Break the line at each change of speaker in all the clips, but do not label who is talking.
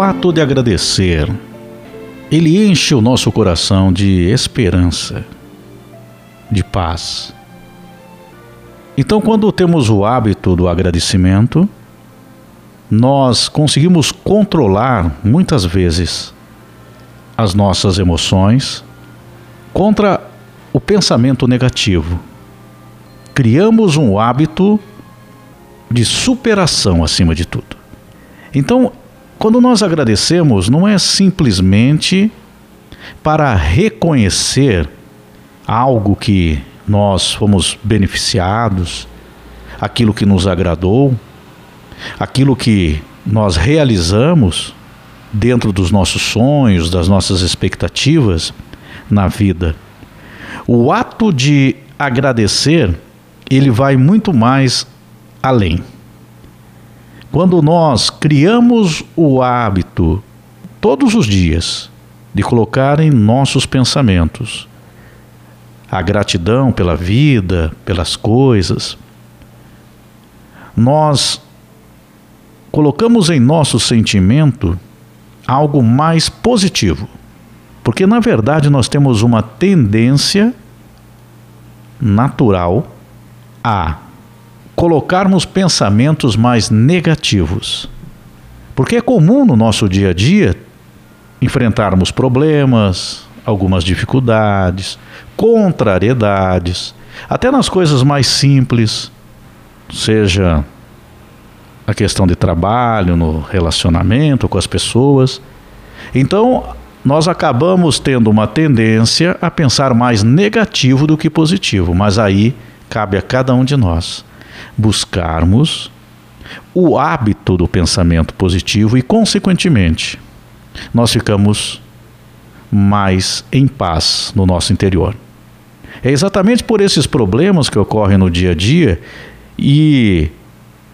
ato de agradecer, ele enche o nosso coração de esperança, de paz. Então, quando temos o hábito do agradecimento, nós conseguimos controlar muitas vezes as nossas emoções contra o pensamento negativo. Criamos um hábito de superação acima de tudo. Então, quando nós agradecemos, não é simplesmente para reconhecer algo que nós fomos beneficiados, aquilo que nos agradou, aquilo que nós realizamos dentro dos nossos sonhos, das nossas expectativas na vida. O ato de agradecer, ele vai muito mais além. Quando nós criamos o hábito todos os dias de colocar em nossos pensamentos a gratidão pela vida, pelas coisas, nós colocamos em nosso sentimento algo mais positivo. Porque na verdade nós temos uma tendência natural a colocarmos pensamentos mais negativos. Porque é comum no nosso dia a dia enfrentarmos problemas, algumas dificuldades, contrariedades, até nas coisas mais simples, seja a questão de trabalho, no relacionamento com as pessoas. Então, nós acabamos tendo uma tendência a pensar mais negativo do que positivo, mas aí cabe a cada um de nós buscarmos o hábito do pensamento positivo e, consequentemente, nós ficamos mais em paz no nosso interior. É exatamente por esses problemas que ocorrem no dia a dia e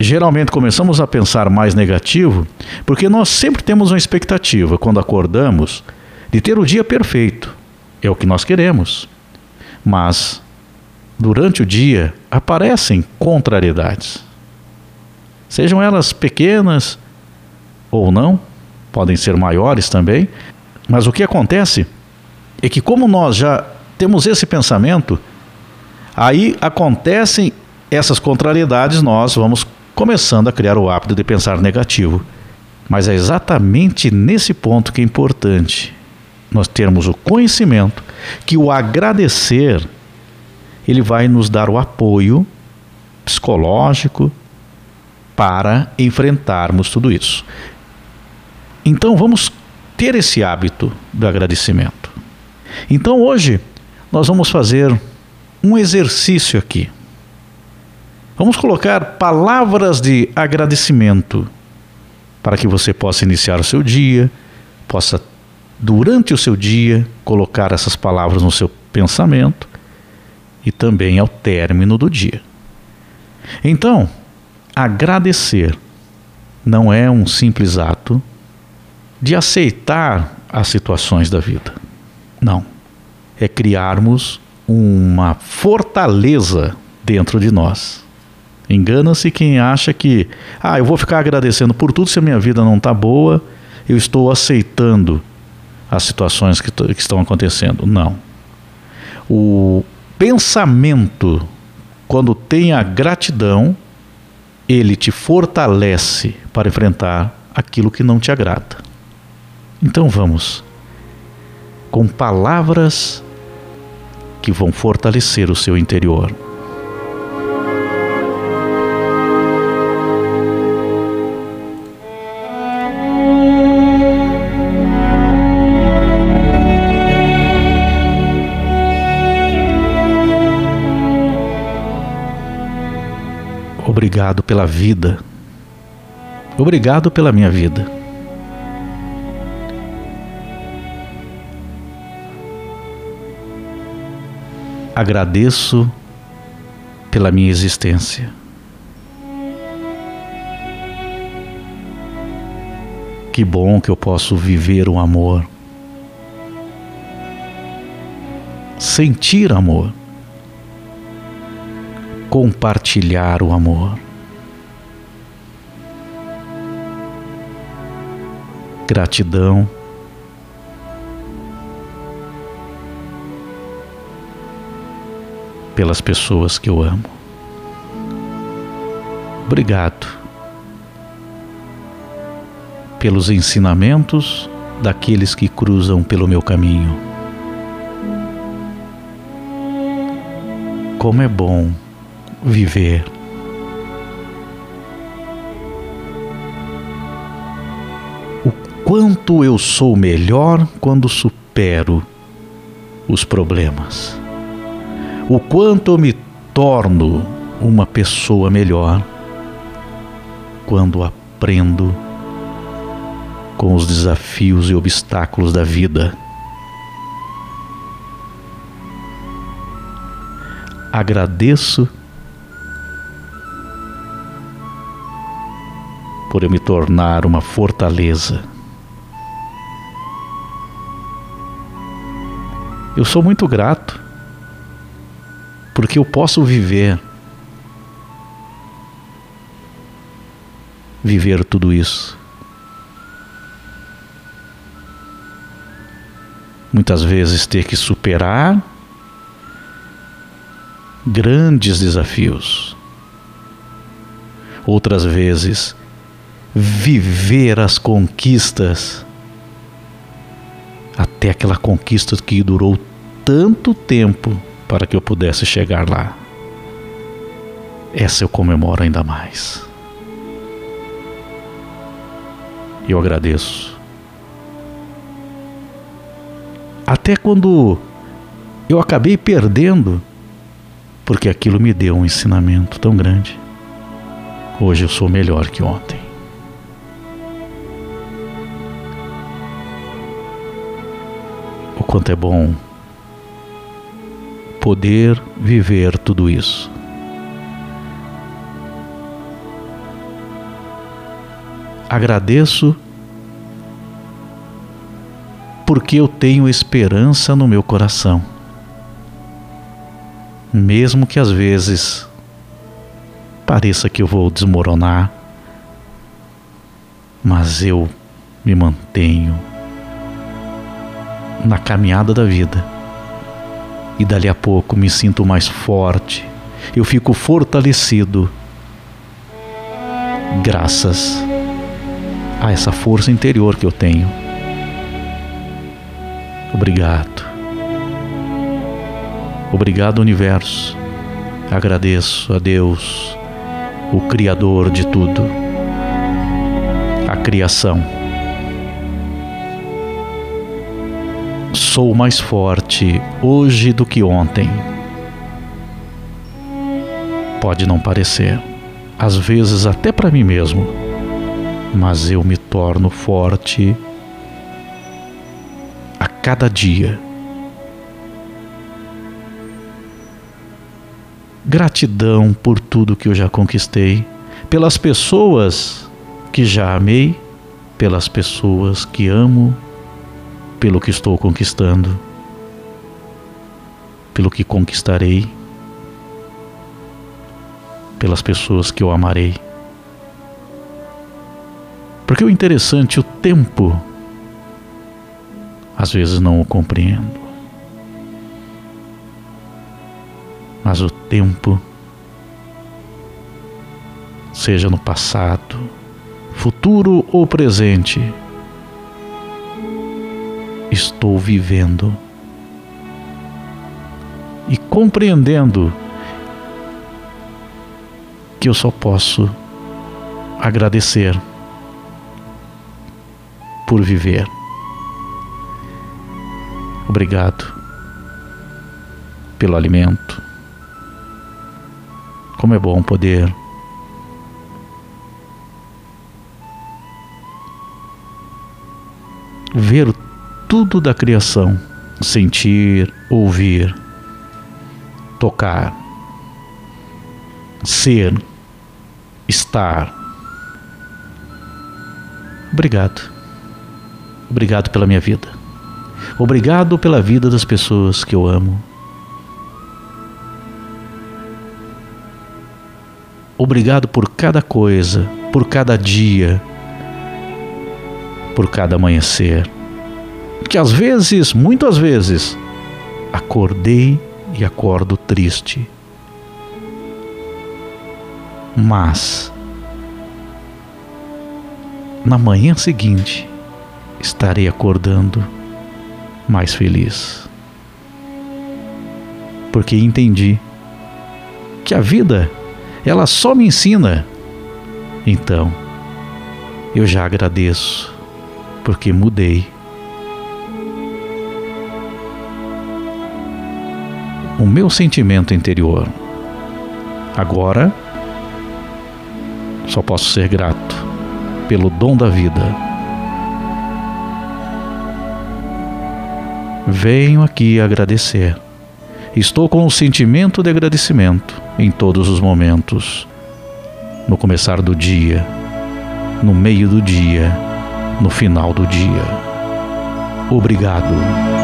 geralmente começamos a pensar mais negativo, porque nós sempre temos uma expectativa quando acordamos de ter o dia perfeito. É o que nós queremos. Mas durante o dia aparecem contrariedades. Sejam elas pequenas ou não, podem ser maiores também, mas o que acontece é que, como nós já temos esse pensamento, aí acontecem essas contrariedades, nós vamos começando a criar o hábito de pensar negativo. Mas é exatamente nesse ponto que é importante nós termos o conhecimento que o agradecer ele vai nos dar o apoio psicológico para enfrentarmos tudo isso. Então vamos ter esse hábito do agradecimento. Então hoje nós vamos fazer um exercício aqui. Vamos colocar palavras de agradecimento para que você possa iniciar o seu dia, possa durante o seu dia colocar essas palavras no seu pensamento e também ao término do dia. Então, agradecer não é um simples ato de aceitar as situações da vida. Não. É criarmos uma fortaleza dentro de nós. Engana-se quem acha que, ah, eu vou ficar agradecendo por tudo se a minha vida não está boa, eu estou aceitando as situações que, que estão acontecendo. Não. O pensamento, quando tem a gratidão, ele te fortalece para enfrentar aquilo que não te agrada. Então vamos, com palavras que vão fortalecer o seu interior. Obrigado pela vida. Obrigado pela minha vida. Agradeço pela minha existência. Que bom que eu posso viver o amor. Sentir amor compartilhar o amor. Gratidão. Pelas pessoas que eu amo. Obrigado pelos ensinamentos daqueles que cruzam pelo meu caminho. Como é bom viver. O quanto eu sou melhor quando supero os problemas. O quanto eu me torno uma pessoa melhor quando aprendo com os desafios e obstáculos da vida. Agradeço por eu me tornar uma fortaleza. Eu sou muito grato porque eu posso viver viver tudo isso. muitas vezes ter que superar grandes desafios. Outras vezes, viver as conquistas até aquela conquista que durou tanto tempo para que eu pudesse chegar lá. Essa eu comemoro ainda mais. Eu agradeço Até quando eu acabei perdendo, porque aquilo me deu um ensinamento tão grande. Hoje eu sou melhor que ontem. Quanto é bom poder viver tudo isso. Agradeço porque eu tenho esperança no meu coração. Mesmo que às vezes pareça que eu vou desmoronar, mas eu me mantenho na caminhada da vida. E dali a pouco me sinto mais forte, eu fico fortalecido, graças a essa força interior que eu tenho. Obrigado. Obrigado, universo. Agradeço a Deus, o Criador de tudo, a criação. Sou mais forte hoje do que ontem. Pode não parecer, às vezes até para mim mesmo, mas eu me torno forte cada dia. Gratidão por tudo que eu já conquistei, pelas pessoas que já amei, pelas pessoas que amo, pelo que estou conquistando, pelo que conquistarei, pelas pessoas que eu amarei. Porque o interessante, o tempo às vezes não o compreendo. Mas o tempo, seja no passado, futuro ou presente, estou vivendo e compreendendo que eu só posso agradecer por viver. Obrigado pelo alimento. Como é bom poder ver tudo da criação, sentir, ouvir, tocar, ser, estar. Obrigado. Obrigado pela minha vida. Obrigado pela vida das pessoas que eu amo. Obrigado por cada coisa, por cada dia, por cada amanhecer. Que às vezes, muitas vezes, acordei e acordo triste. Mas na manhã seguinte estarei acordando mais feliz. Porque entendi que a vida ela só me ensina. Então, eu já agradeço porque mudei. O meu sentimento interior. Agora, só posso ser grato pelo dom da vida. Venho aqui agradecer. Estou com o sentimento de agradecimento em todos os momentos. No começar do dia, no meio do dia, no final do dia. Obrigado.